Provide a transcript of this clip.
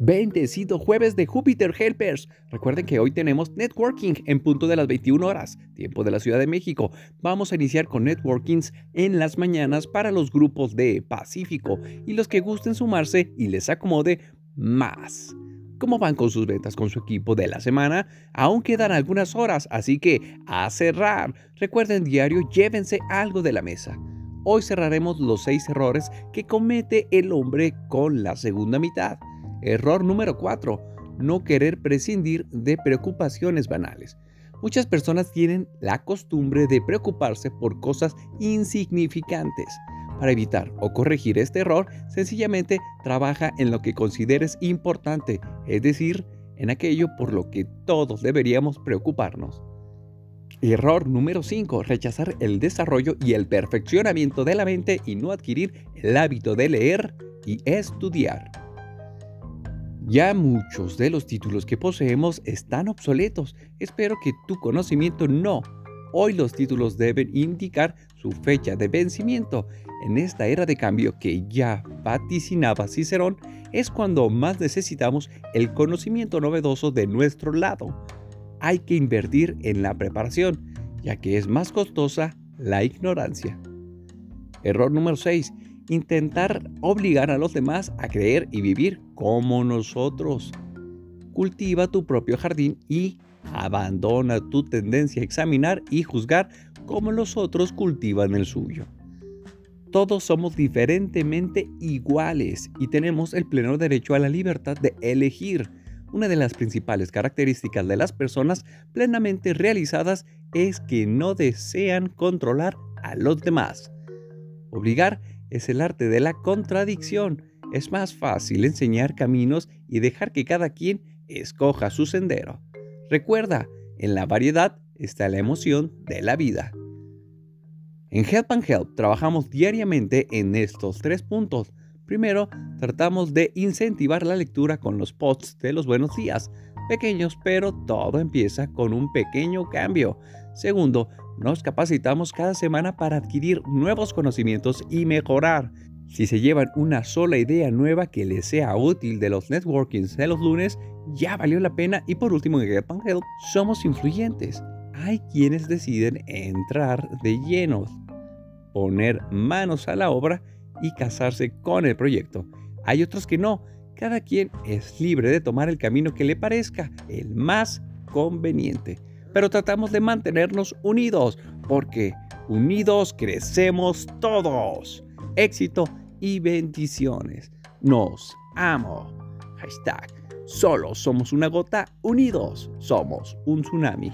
Bendecido jueves de Júpiter Helpers. Recuerden que hoy tenemos networking en punto de las 21 horas, tiempo de la Ciudad de México. Vamos a iniciar con networkings en las mañanas para los grupos de Pacífico y los que gusten sumarse y les acomode más. ¿Cómo van con sus ventas con su equipo de la semana? Aún quedan algunas horas, así que a cerrar. Recuerden diario, llévense algo de la mesa. Hoy cerraremos los seis errores que comete el hombre con la segunda mitad. Error número 4. No querer prescindir de preocupaciones banales. Muchas personas tienen la costumbre de preocuparse por cosas insignificantes. Para evitar o corregir este error, sencillamente trabaja en lo que consideres importante, es decir, en aquello por lo que todos deberíamos preocuparnos. Error número 5. Rechazar el desarrollo y el perfeccionamiento de la mente y no adquirir el hábito de leer y estudiar. Ya muchos de los títulos que poseemos están obsoletos. Espero que tu conocimiento no. Hoy los títulos deben indicar su fecha de vencimiento. En esta era de cambio que ya vaticinaba Cicerón, es cuando más necesitamos el conocimiento novedoso de nuestro lado. Hay que invertir en la preparación, ya que es más costosa la ignorancia. Error número 6 intentar obligar a los demás a creer y vivir como nosotros. Cultiva tu propio jardín y abandona tu tendencia a examinar y juzgar como los otros cultivan el suyo. Todos somos diferentemente iguales y tenemos el pleno derecho a la libertad de elegir. Una de las principales características de las personas plenamente realizadas es que no desean controlar a los demás. Obligar es el arte de la contradicción. Es más fácil enseñar caminos y dejar que cada quien escoja su sendero. Recuerda, en la variedad está la emoción de la vida. En Help and Help trabajamos diariamente en estos tres puntos. Primero, tratamos de incentivar la lectura con los posts de los buenos días, pequeños, pero todo empieza con un pequeño cambio. Segundo, nos capacitamos cada semana para adquirir nuevos conocimientos y mejorar. Si se llevan una sola idea nueva que les sea útil de los networkings de los lunes, ya valió la pena. Y por último, en Get Help somos influyentes. Hay quienes deciden entrar de llenos, poner manos a la obra y casarse con el proyecto. Hay otros que no. Cada quien es libre de tomar el camino que le parezca el más conveniente pero tratamos de mantenernos unidos, porque unidos crecemos todos. Éxito y bendiciones. Nos amo. Hashtag. Solo somos una gota, unidos somos un tsunami.